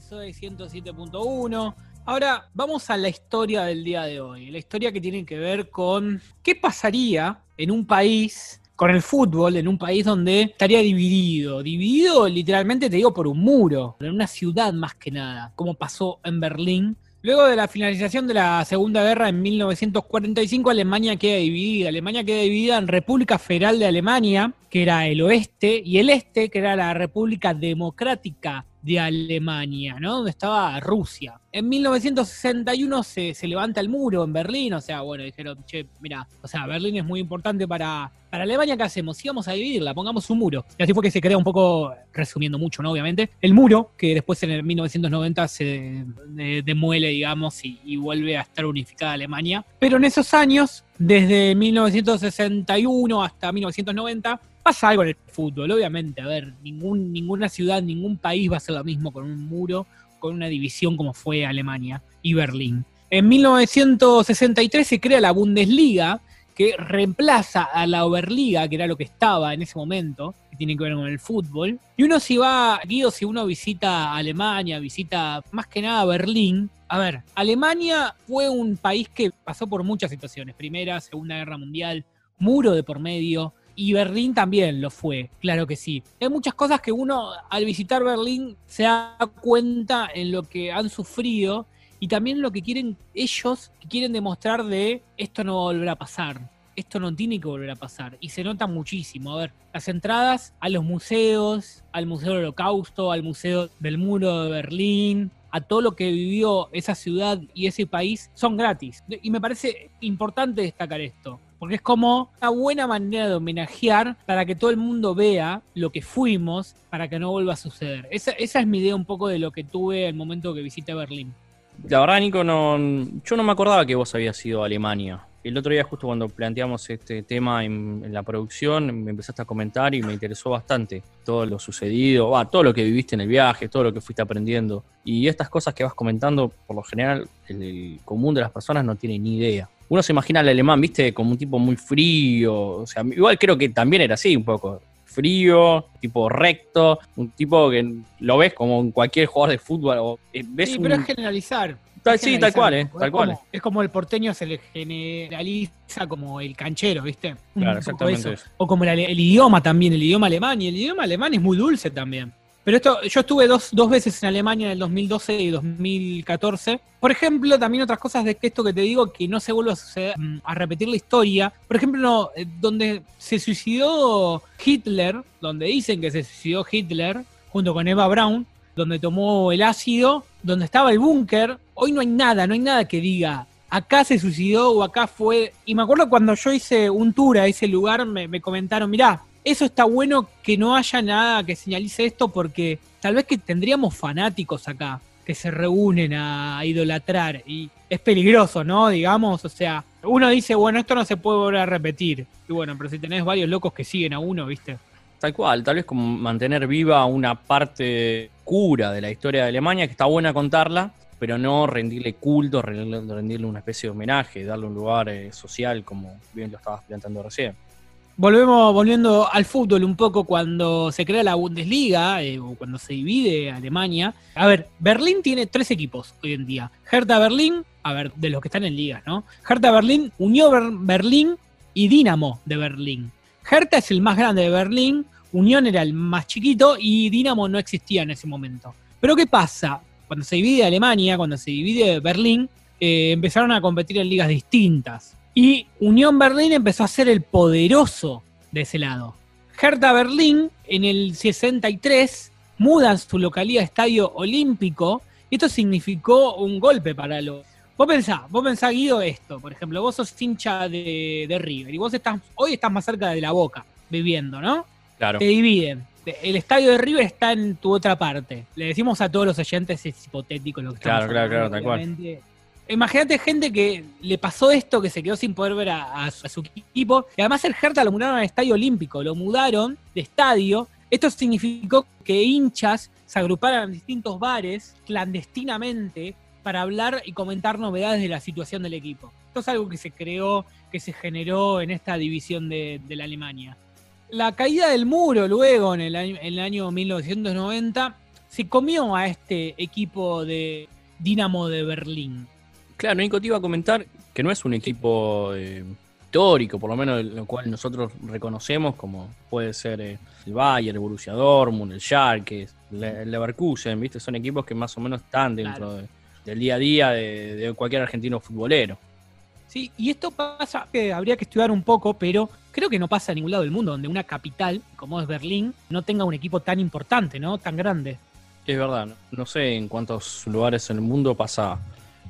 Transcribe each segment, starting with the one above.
Soy 107.1. Ahora vamos a la historia del día de hoy. La historia que tiene que ver con qué pasaría en un país con el fútbol en un país donde estaría dividido, dividido literalmente te digo por un muro, en una ciudad más que nada, como pasó en Berlín. Luego de la finalización de la Segunda Guerra en 1945, Alemania queda dividida. Alemania queda dividida en República Federal de Alemania, que era el oeste, y el este, que era la República Democrática de Alemania, ¿no? Donde estaba Rusia. En 1961 se, se, levanta el muro en Berlín, o sea, bueno, dijeron, che, mira, o sea, Berlín es muy importante para, para Alemania, ¿qué hacemos? Si vamos a dividirla, pongamos un muro. Y así fue que se crea un poco, resumiendo mucho, ¿no? Obviamente, el muro, que después en el 1990 se demuele, digamos, y, y vuelve a estar unificada Alemania. Pero en esos años, desde 1961 hasta 1990, pasa algo en el fútbol, obviamente. A ver, ningún, ninguna ciudad, ningún país va a hacer lo mismo con un muro, con una división como fue Alemania y Berlín. En 1963 se crea la Bundesliga, que reemplaza a la Oberliga, que era lo que estaba en ese momento, que tiene que ver con el fútbol. Y uno si va, Guido, si uno visita Alemania, visita más que nada Berlín, a ver, Alemania fue un país que pasó por muchas situaciones, Primera, Segunda Guerra Mundial, muro de por medio, y Berlín también lo fue, claro que sí. Hay muchas cosas que uno al visitar Berlín se da cuenta en lo que han sufrido y también lo que quieren ellos, que quieren demostrar de esto no va a volver a pasar. Esto no tiene que volver a pasar. Y se nota muchísimo. A ver, las entradas a los museos, al Museo del Holocausto, al Museo del Muro de Berlín, a todo lo que vivió esa ciudad y ese país, son gratis. Y me parece importante destacar esto porque es como una buena manera de homenajear para que todo el mundo vea lo que fuimos para que no vuelva a suceder. Esa, esa es mi idea un poco de lo que tuve el momento que visité Berlín. La verdad, Nico, no, yo no me acordaba que vos habías ido a Alemania. El otro día, justo cuando planteamos este tema en, la producción, me empezaste a comentar y me interesó bastante todo lo sucedido, todo lo que viviste en el viaje, todo lo que fuiste aprendiendo. Y estas cosas que vas comentando, por lo general, el común de las personas no tiene ni idea uno se imagina al alemán, viste, como un tipo muy frío. O sea, igual creo que también era así un poco. Frío, tipo recto, un tipo que lo ves como en cualquier jugador de fútbol. O, eh, sí, pero es generalizar. sí, tal cual, eh, tal cual. Es como el porteño se le generaliza como el canchero, ¿viste? Claro, exactamente. O como el, idioma también, el idioma alemán. Y el idioma alemán es muy dulce también. Pero esto, yo estuve dos, dos veces en Alemania en el 2012 y 2014. Por ejemplo, también otras cosas de esto que te digo, que no se vuelve a, suceder, a repetir la historia. Por ejemplo, eh, donde se suicidó Hitler, donde dicen que se suicidó Hitler, junto con Eva Braun, donde tomó el ácido, donde estaba el búnker, hoy no hay nada, no hay nada que diga acá se suicidó o acá fue. Y me acuerdo cuando yo hice un tour a ese lugar, me, me comentaron, mirá, eso está bueno que no haya nada que señalice esto porque tal vez que tendríamos fanáticos acá que se reúnen a idolatrar y es peligroso, ¿no? Digamos, o sea, uno dice, bueno, esto no se puede volver a repetir. Y bueno, pero si tenés varios locos que siguen a uno, ¿viste? Tal cual, tal vez como mantener viva una parte cura de la historia de Alemania, que está buena contarla, pero no rendirle culto, rendirle una especie de homenaje, darle un lugar eh, social, como bien lo estabas planteando recién. Volvemos volviendo al fútbol un poco cuando se crea la Bundesliga eh, o cuando se divide Alemania. A ver, Berlín tiene tres equipos hoy en día. Hertha Berlín, a ver, de los que están en ligas, ¿no? Hertha Berlín, Unión Berlín y Dinamo de Berlín. Hertha es el más grande de Berlín, Unión era el más chiquito y Dinamo no existía en ese momento. Pero ¿qué pasa? Cuando se divide Alemania, cuando se divide Berlín, eh, empezaron a competir en ligas distintas. Y Unión Berlín empezó a ser el poderoso de ese lado. Hertha Berlín en el 63 mudan su localidad a estadio olímpico y esto significó un golpe para los... Vos pensás, vos pensás, Guido, esto, por ejemplo, vos sos hincha de, de River y vos estás, hoy estás más cerca de la boca, viviendo, ¿no? Claro. Te dividen. El estadio de River está en tu otra parte. Le decimos a todos los oyentes, es hipotético lo que Claro, claro, claro, tal cual Imagínate gente que le pasó esto, que se quedó sin poder ver a, su, equipo. Y además el Hertha lo mudaron al Estadio Olímpico, lo mudaron de estadio. Esto significó que hinchas se agruparan en distintos bares clandestinamente para hablar y comentar novedades de la situación del equipo. Esto es algo que se creó, que se generó en esta división de, la Alemania. La caída del muro luego, en el año, en el año 1990, se comió a este equipo de Dinamo de Berlín. Claro, Nico, te iba a comentar que no es un equipo eh, histórico, por lo menos lo cual nosotros reconocemos, como puede ser eh, el Bayern, el Borussia Dortmund, el Schalke, el Leverkusen, ¿viste? Son equipos que más o menos están dentro del día a día de, cualquier argentino futbolero. Sí, y esto pasa, que habría que estudiar un poco, pero creo que no pasa en ningún lado del mundo donde una capital, como es Berlín, no tenga un equipo tan importante, ¿no? Tan grande. Es verdad, no sé en cuántos lugares en el mundo pasa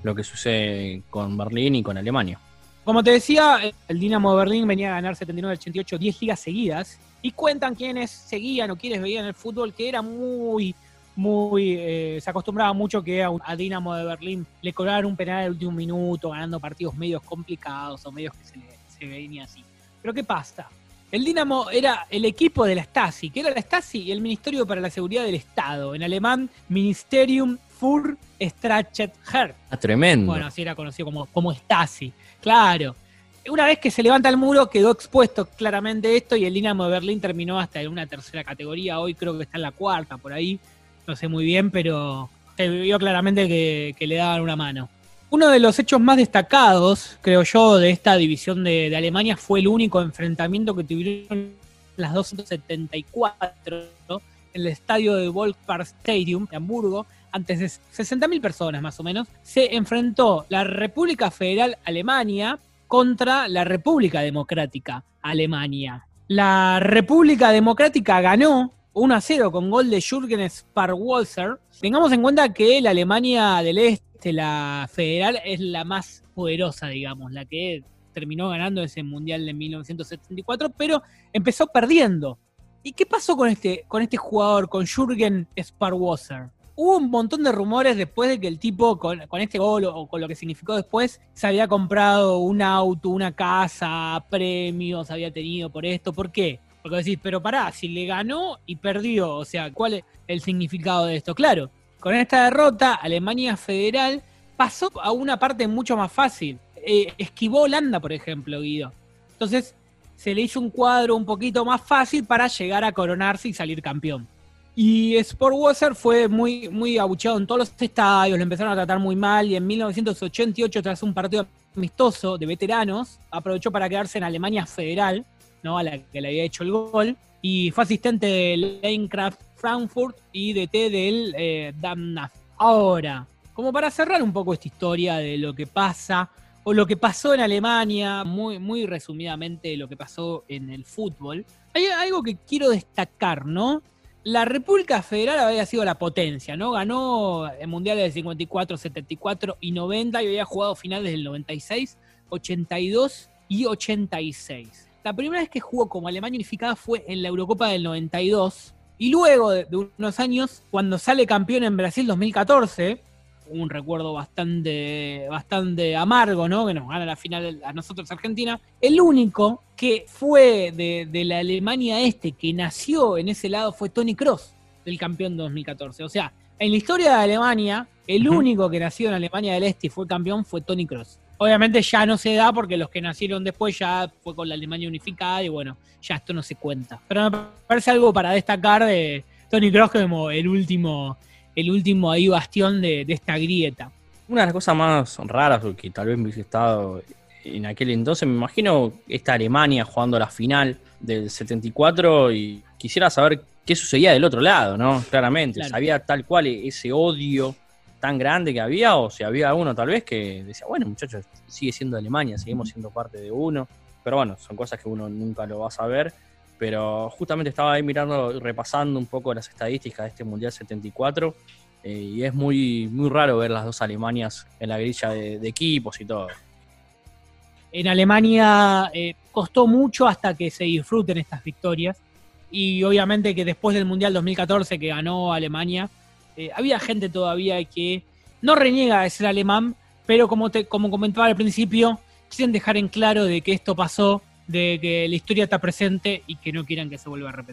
lo que sucede con Berlín y con Alemania. Como te decía, el Dinamo de Berlín venía a ganar 79-88, 10 ligas seguidas. Y cuentan quienes seguían o quienes veían el fútbol que era muy, muy. Eh, se acostumbraba mucho que a, a, Dinamo de Berlín le cobraran un penal al último minuto, ganando partidos medios complicados o medios que se, se venía así. Pero ¿qué pasa? El Dinamo era el equipo de la Stasi, que era la Stasi y el Ministerio para la Seguridad del Estado, en alemán Ministerium für Strafrecht. Ah, tremendo. Bueno, así era conocido como, como Stasi. Claro. Una vez que se levanta el muro, quedó expuesto claramente esto y el Dinamo de Berlín terminó hasta en una tercera categoría. Hoy creo que está en la cuarta, por ahí. No sé muy bien, pero se vio claramente que, le daban una mano. Uno de los hechos más destacados, creo yo, de esta división de, Alemania fue el único enfrentamiento que tuvieron las 274 en el estadio de Volkspark Stadium de Hamburgo, antes de 60.000 personas más o menos, se enfrentó la República Federal Alemania contra la República Democrática Alemania. La República Democrática ganó 1 a 0 con gol de Jürgen Sparwalser. Tengamos en cuenta que la Alemania del Este, la federal, es la más poderosa, digamos, la que terminó ganando ese mundial de 1974, pero empezó perdiendo. ¿Y qué pasó con este, con este jugador, con Jürgen Sparwalser? hubo un montón de rumores después de que el tipo, con, este gol o con lo que significó después, se había comprado un auto, una casa, premios, había tenido por esto. ¿Por qué? Porque decís, pero pará, si le ganó y perdió, o sea, ¿cuál es el significado de esto? Claro, con esta derrota, Alemania Federal pasó a una parte mucho más fácil. Eh, esquivó Holanda, por ejemplo, Guido. Entonces, se le hizo un cuadro un poquito más fácil para llegar a coronarse y salir campeón. Y Sportwasser fue muy, muy abucheado en todos los estadios, lo empezaron a tratar muy mal y en 1988, tras un partido amistoso de veteranos, aprovechó para quedarse en Alemania Federal, ¿no? a la que le había hecho el gol, y fue asistente del Eintracht Frankfurt y DT del eh, Damnaf. Ahora, como para cerrar un poco esta historia de lo que pasa o lo que pasó en Alemania, muy, muy resumidamente lo que pasó en el fútbol, hay algo que quiero destacar, ¿no? La República Federal había sido la potencia, ¿no? Ganó el Mundial del 54, 74 y 90 y había jugado finales del 96, 82 y 86. La primera vez que jugó como Alemania unificada fue en la Eurocopa del 92 y luego de, unos años, cuando sale campeón en Brasil 2014, un recuerdo bastante, bastante amargo, ¿no? Que nos gana la final a nosotros Argentina. El único que fue de, la Alemania este, que nació en ese lado, fue Tony Cross, del campeón 2014. O sea, en la historia de Alemania, el único que nació en Alemania del Este y fue campeón fue Tony Cross. Obviamente ya no se da porque los que nacieron después ya fue con la Alemania unificada y bueno, ya esto no se cuenta. Pero me parece algo para destacar de Tony Cross como el último el último ahí bastión de, esta grieta. Una de las cosas más raras que tal vez me hubiese estado en aquel entonces, me imagino esta Alemania jugando la final del 74 y quisiera saber qué sucedía del otro lado, ¿no? Claramente, ¿sabía tal cual ese odio tan grande que había o si había uno tal vez que decía, bueno muchachos, sigue siendo Alemania, seguimos siendo parte de uno, pero bueno, son cosas que uno nunca lo va a saber, pero justamente estaba ahí mirando, repasando un poco las estadísticas de este Mundial 74 eh, y es muy, muy raro ver las dos Alemanias en la grilla de, equipos y todo. En Alemania eh, costó mucho hasta que se disfruten estas victorias y obviamente que después del Mundial 2014 que ganó Alemania, eh, había gente todavía que no reniega de ser alemán, pero como, te, como comentaba al principio, quieren dejar en claro de que esto pasó de que la historia está presente y que no quieran que se vuelva a repetir.